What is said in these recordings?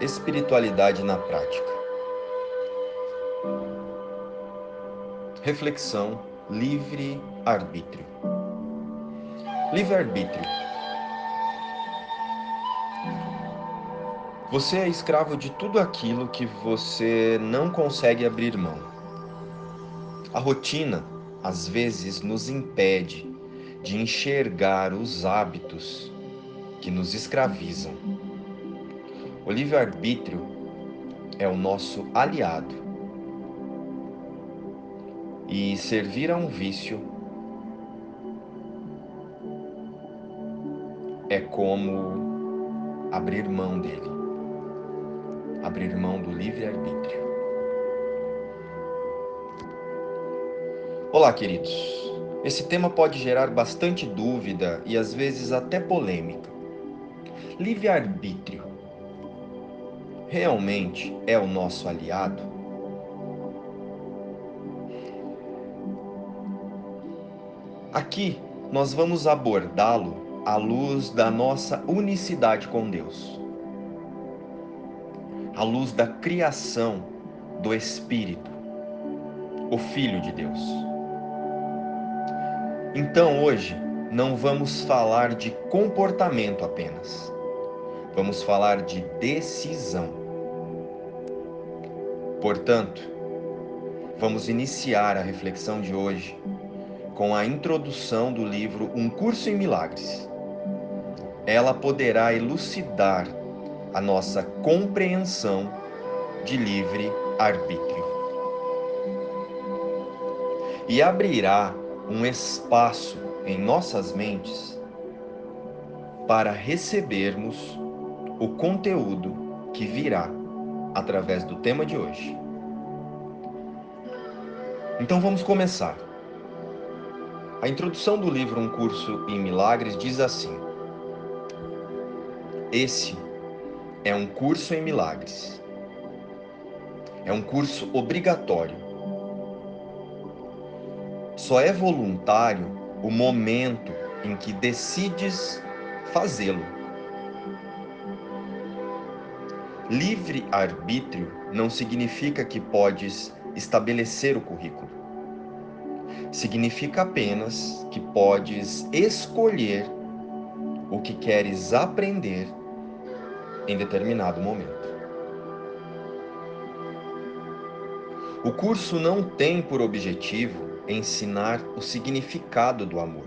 Espiritualidade na prática. Reflexão livre arbítrio. Livre arbítrio. Você é escravo de tudo aquilo que você não consegue abrir mão. A rotina, às vezes, nos impede de enxergar os hábitos que nos escravizam. O livre-arbítrio é o nosso aliado. E servir a um vício é como abrir mão dele, abrir mão do livre-arbítrio. Olá, queridos. Esse tema pode gerar bastante dúvida e às vezes até polêmica. Livre-arbítrio realmente é o nosso aliado? Aqui nós vamos abordá-lo à luz da nossa unicidade com Deus, à luz da criação do Espírito, o Filho de Deus. Então hoje não vamos falar de comportamento apenas vamos falar de decisão. Portanto, vamos iniciar a reflexão de hoje com a introdução do livro Um Curso em Milagres. Ela poderá elucidar a nossa compreensão de livre arbítrio e abrirá um espaço em nossas mentes para recebermos o conteúdo que virá através do tema de hoje. Então vamos começar. A introdução do livro Um Curso em Milagres diz assim: Esse é um curso em milagres. É um curso obrigatório. Só é voluntário o momento em que decides fazê-lo. Livre arbítrio não significa que podes estabelecer o currículo. Significa apenas que podes escolher o que queres aprender em determinado momento. O curso não tem por objetivo ensinar o significado do amor,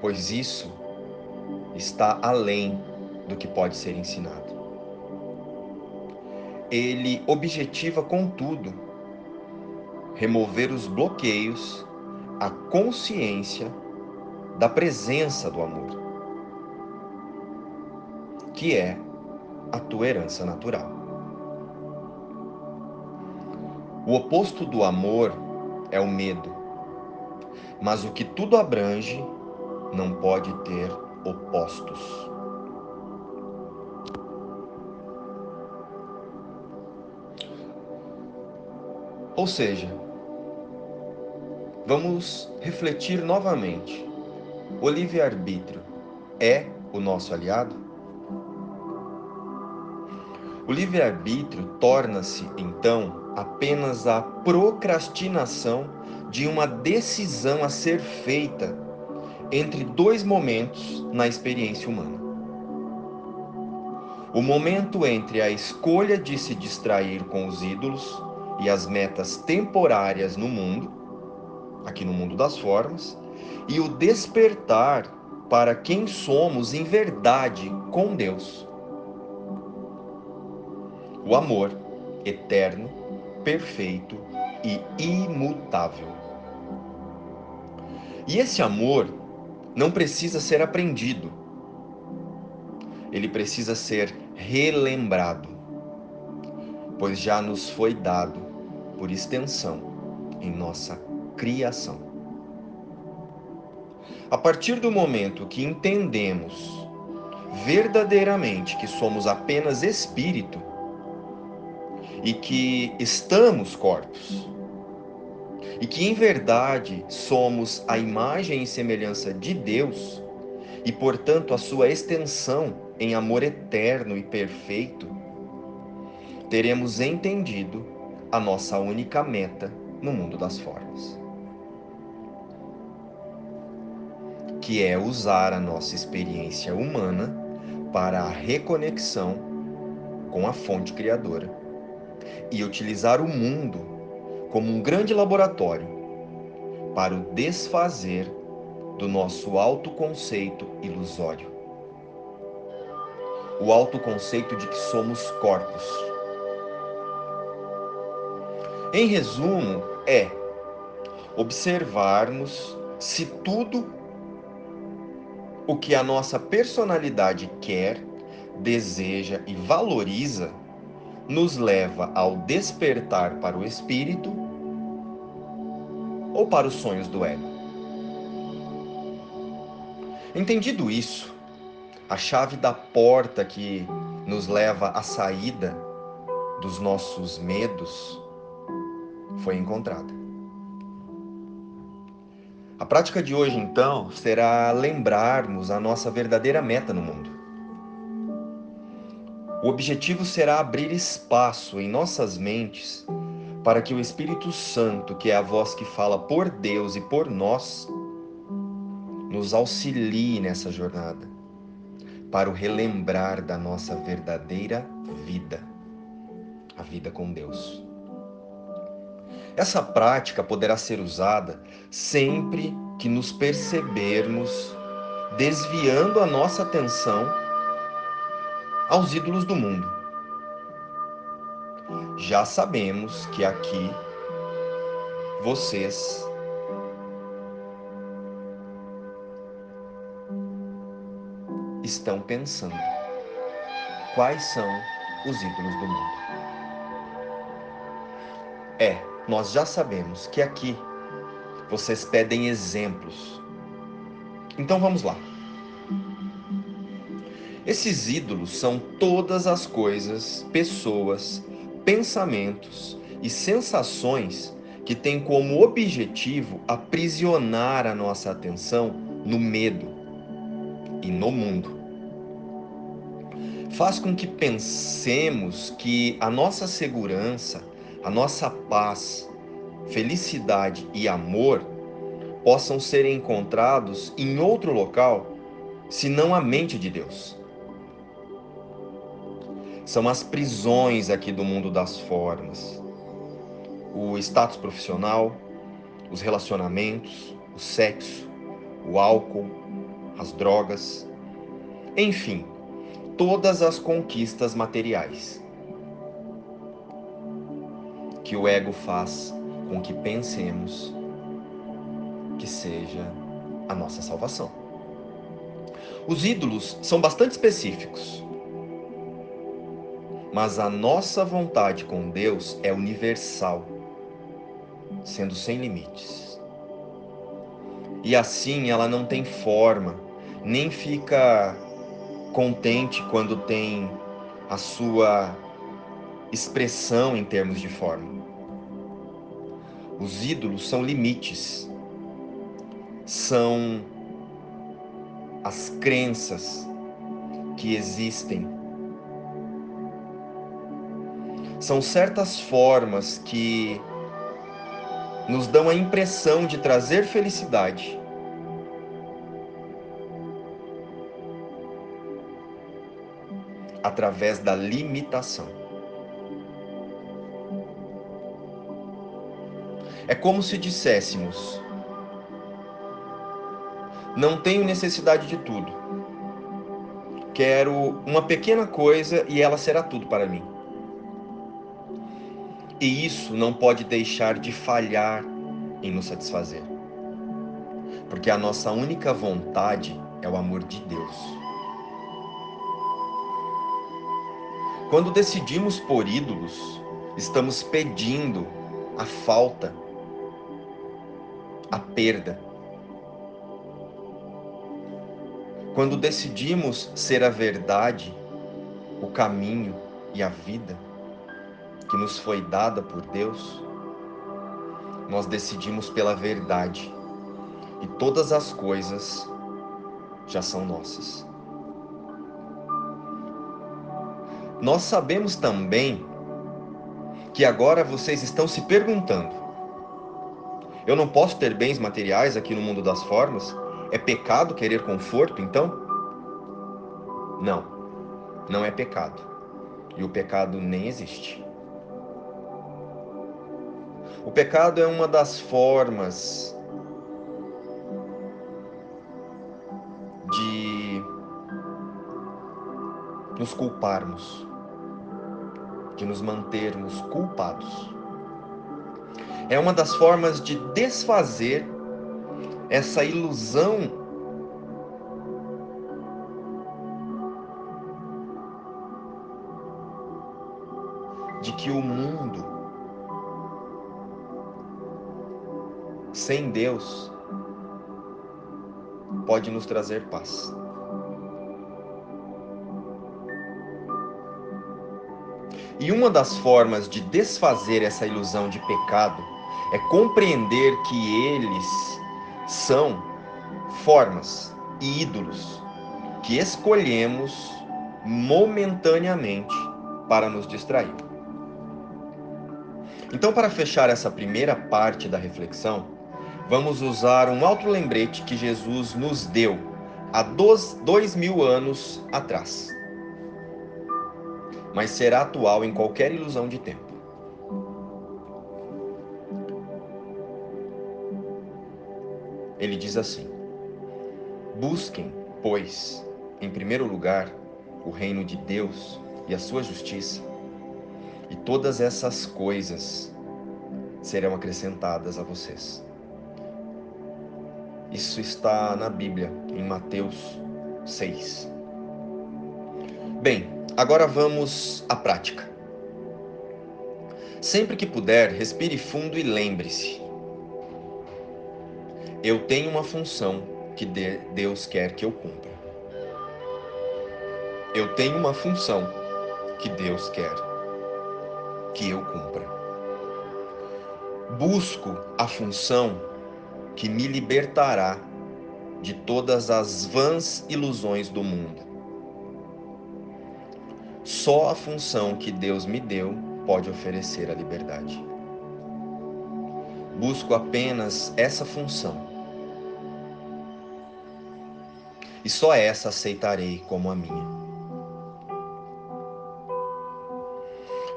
pois isso está além do que pode ser ensinado ele objetiva, contudo, remover os bloqueios à consciência da presença do amor, que é a tua herança natural. O oposto do amor é o medo, mas o que tudo abrange não pode ter opostos. Ou seja, vamos refletir novamente. O livre-arbítrio é o nosso aliado? O livre-arbítrio torna-se, então, apenas a procrastinação de uma decisão a ser feita entre dois momentos na experiência humana. O momento entre a escolha de se distrair com os ídolos e as metas temporárias no mundo, aqui no mundo das formas, e o despertar para quem somos em verdade com Deus. O amor eterno, perfeito e imutável. E esse amor não precisa ser aprendido, ele precisa ser relembrado, pois já nos foi dado por extensão, em nossa criação. A partir do momento que entendemos verdadeiramente que somos apenas espírito e que estamos corpos, e que em verdade somos a imagem e semelhança de Deus e, portanto, a sua extensão em amor eterno e perfeito, teremos entendido a nossa única meta no mundo das formas. Que é usar a nossa experiência humana para a reconexão com a fonte criadora e utilizar o mundo como um grande laboratório para o desfazer do nosso autoconceito ilusório. O autoconceito de que somos corpos. Em resumo, é observarmos se tudo o que a nossa personalidade quer, deseja e valoriza nos leva ao despertar para o espírito ou para os sonhos do ego. Entendido isso, a chave da porta que nos leva à saída dos nossos medos foi encontrada. A prática de hoje, então, será lembrarmos a nossa verdadeira meta no mundo. O objetivo será abrir espaço em nossas mentes para que o Espírito Santo, que é a voz que fala por Deus e por nós, nos auxilie nessa jornada, para o relembrar da nossa verdadeira vida, a vida com Deus. Essa prática poderá ser usada sempre que nos percebermos desviando a nossa atenção aos ídolos do mundo. Já sabemos que aqui vocês estão pensando quais são os ídolos do mundo. É, nós já sabemos que aqui vocês pedem exemplos. Então vamos lá. Esses ídolos são todas as coisas, pessoas, pensamentos e sensações que têm como objetivo aprisionar a nossa atenção no medo e no mundo. Faz com que pensemos que a nossa segurança a nossa paz, felicidade e amor possam ser encontrados em outro local, senão a mente de Deus. São as prisões aqui do mundo das formas. O status profissional, os relacionamentos, o sexo, o álcool, as drogas, enfim, todas as conquistas materiais que o ego faz com que pensemos que seja a nossa salvação. Os ídolos são bastante específicos, mas a nossa vontade com Deus é universal, sendo sem limites. E assim ela não tem forma, nem fica contente quando tem a sua expressão em termos de forma. Os ídolos são limites, são as crenças que existem. São certas formas que nos dão a impressão de trazer felicidade. Através da limitação. É como se disséssemos: Não tenho necessidade de tudo. Quero uma pequena coisa e ela será tudo para mim. E isso não pode deixar de falhar em nos satisfazer. Porque a nossa única vontade é o amor de Deus. Quando decidimos por ídolos, estamos pedindo a falta a perda. Quando decidimos ser a verdade, o caminho e a vida que nos foi dada por Deus, nós decidimos pela verdade e todas as coisas já são nossas. nós sabemos também que agora vocês estão se perguntando: eu não posso ter bens materiais aqui no mundo das formas? É pecado querer conforto, então? Não, não é pecado. E o pecado nem existe. O pecado é uma das formas de nos culparmos, de nos mantermos culpados. É uma das formas de desfazer essa ilusão de que o mundo sem Deus pode nos trazer paz. E uma das formas de desfazer essa ilusão de pecado é compreender que eles são formas e ídolos que escolhemos momentaneamente para nos distrair. Então, para fechar essa primeira parte da reflexão, vamos usar um outro lembrete que Jesus nos deu há dois, dois mil anos atrás, mas será atual em qualquer ilusão de tempo. Diz assim: Busquem, pois, em primeiro lugar, o reino de Deus e a sua justiça, e todas essas coisas serão acrescentadas a vocês. Isso está na Bíblia, em Mateus 6. Bem, agora vamos à prática. Sempre que puder, respire fundo e lembre-se: eu tenho uma função que Deus quer que eu cumpra. Eu tenho uma função que Deus quer que eu cumpra. Busco a função que me libertará de todas as vãs ilusões do mundo. Só a função que Deus me deu pode oferecer a liberdade. Busco apenas essa função e só essa aceitarei como a minha.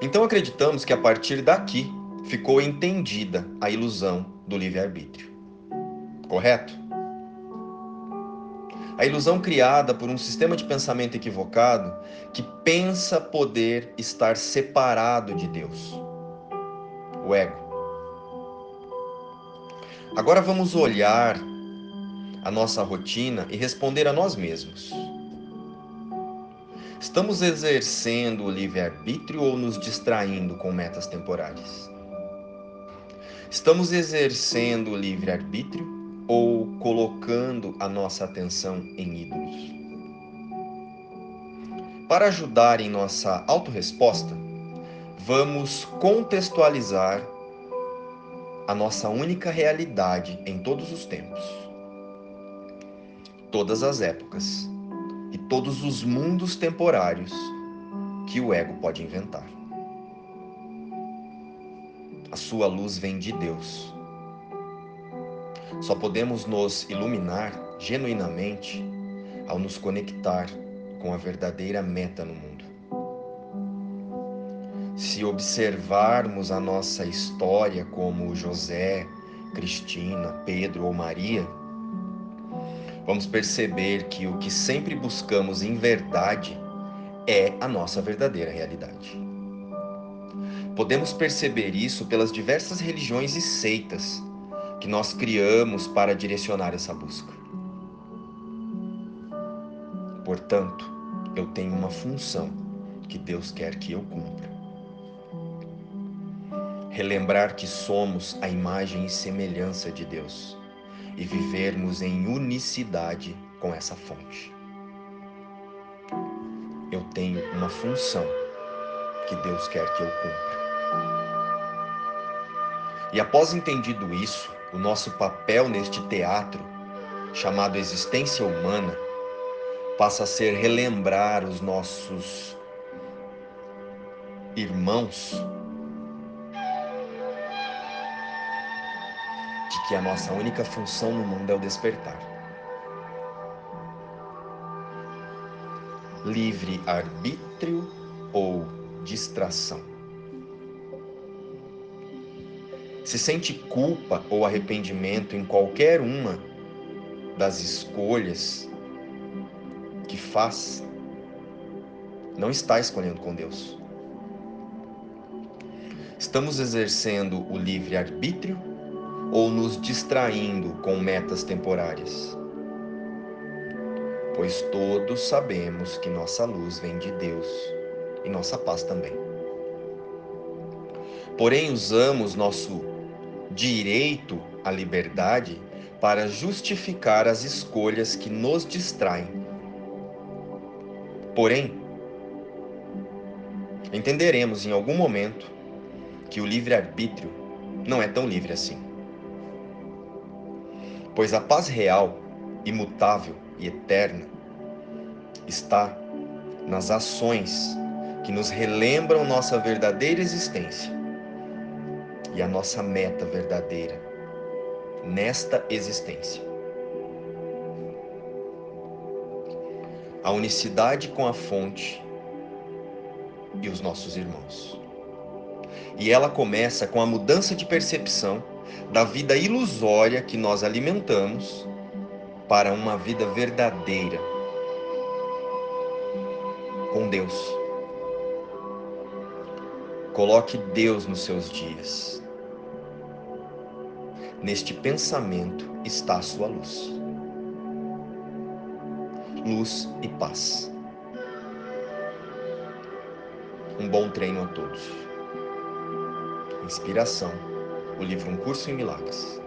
Então acreditamos que a partir daqui ficou entendida a ilusão do livre-arbítrio. Correto? A ilusão criada por um sistema de pensamento equivocado que pensa poder estar separado de Deus. O ego. Agora vamos olhar a nossa rotina e responder a nós mesmos. Estamos exercendo o livre-arbítrio ou nos distraindo com metas temporárias? Estamos exercendo o livre-arbítrio ou colocando a nossa atenção em ídolos? Para ajudar em nossa autorresposta, vamos contextualizar a nossa única realidade em todos os tempos todas as épocas e todos os mundos temporários que o ego pode inventar. A sua luz vem de Deus. Só podemos nos iluminar genuinamente ao nos conectar com a verdadeira meta no mundo. Se observarmos a nossa história como José, Cristina, Pedro ou Maria, vamos perceber que o que sempre buscamos em verdade é a nossa verdadeira realidade. Podemos perceber isso pelas diversas religiões e seitas que nós criamos para direcionar essa busca. Portanto, eu tenho uma função que Deus quer que eu cumpra. Relembrar que somos a imagem e semelhança de Deus e vivermos em unicidade com essa fonte. Eu tenho uma função que Deus quer que eu cumpra. E após entendido isso, o nosso papel neste teatro, chamado existência humana, passa a ser relembrar os nossos irmãos, que a nossa única função no mundo é o despertar. Livre arbítrio ou distração. Se sente culpa ou arrependimento em qualquer uma das escolhas que faz, não está escolhendo com Deus. Estamos exercendo o livre arbítrio ou nos distraindo com metas temporárias? Pois todos sabemos que nossa luz vem de Deus e nossa paz também. Porém, usamos nosso direito à liberdade para justificar as escolhas que nos distraem. Porém, entenderemos em algum momento que o livre-arbítrio não é tão livre assim. Pois a paz real, imutável e eterna está nas ações que nos relembram nossa verdadeira existência e a nossa meta verdadeira nesta existência. A unicidade com a fonte e os nossos irmãos. E ela começa com a mudança de percepção da vida ilusória que nós alimentamos para uma vida verdadeira com Deus. Coloque Deus nos seus dias. Neste pensamento está a sua luz. Luz e paz. Um bom treino a todos. Inspiração. O livro Um Curso em Milagres.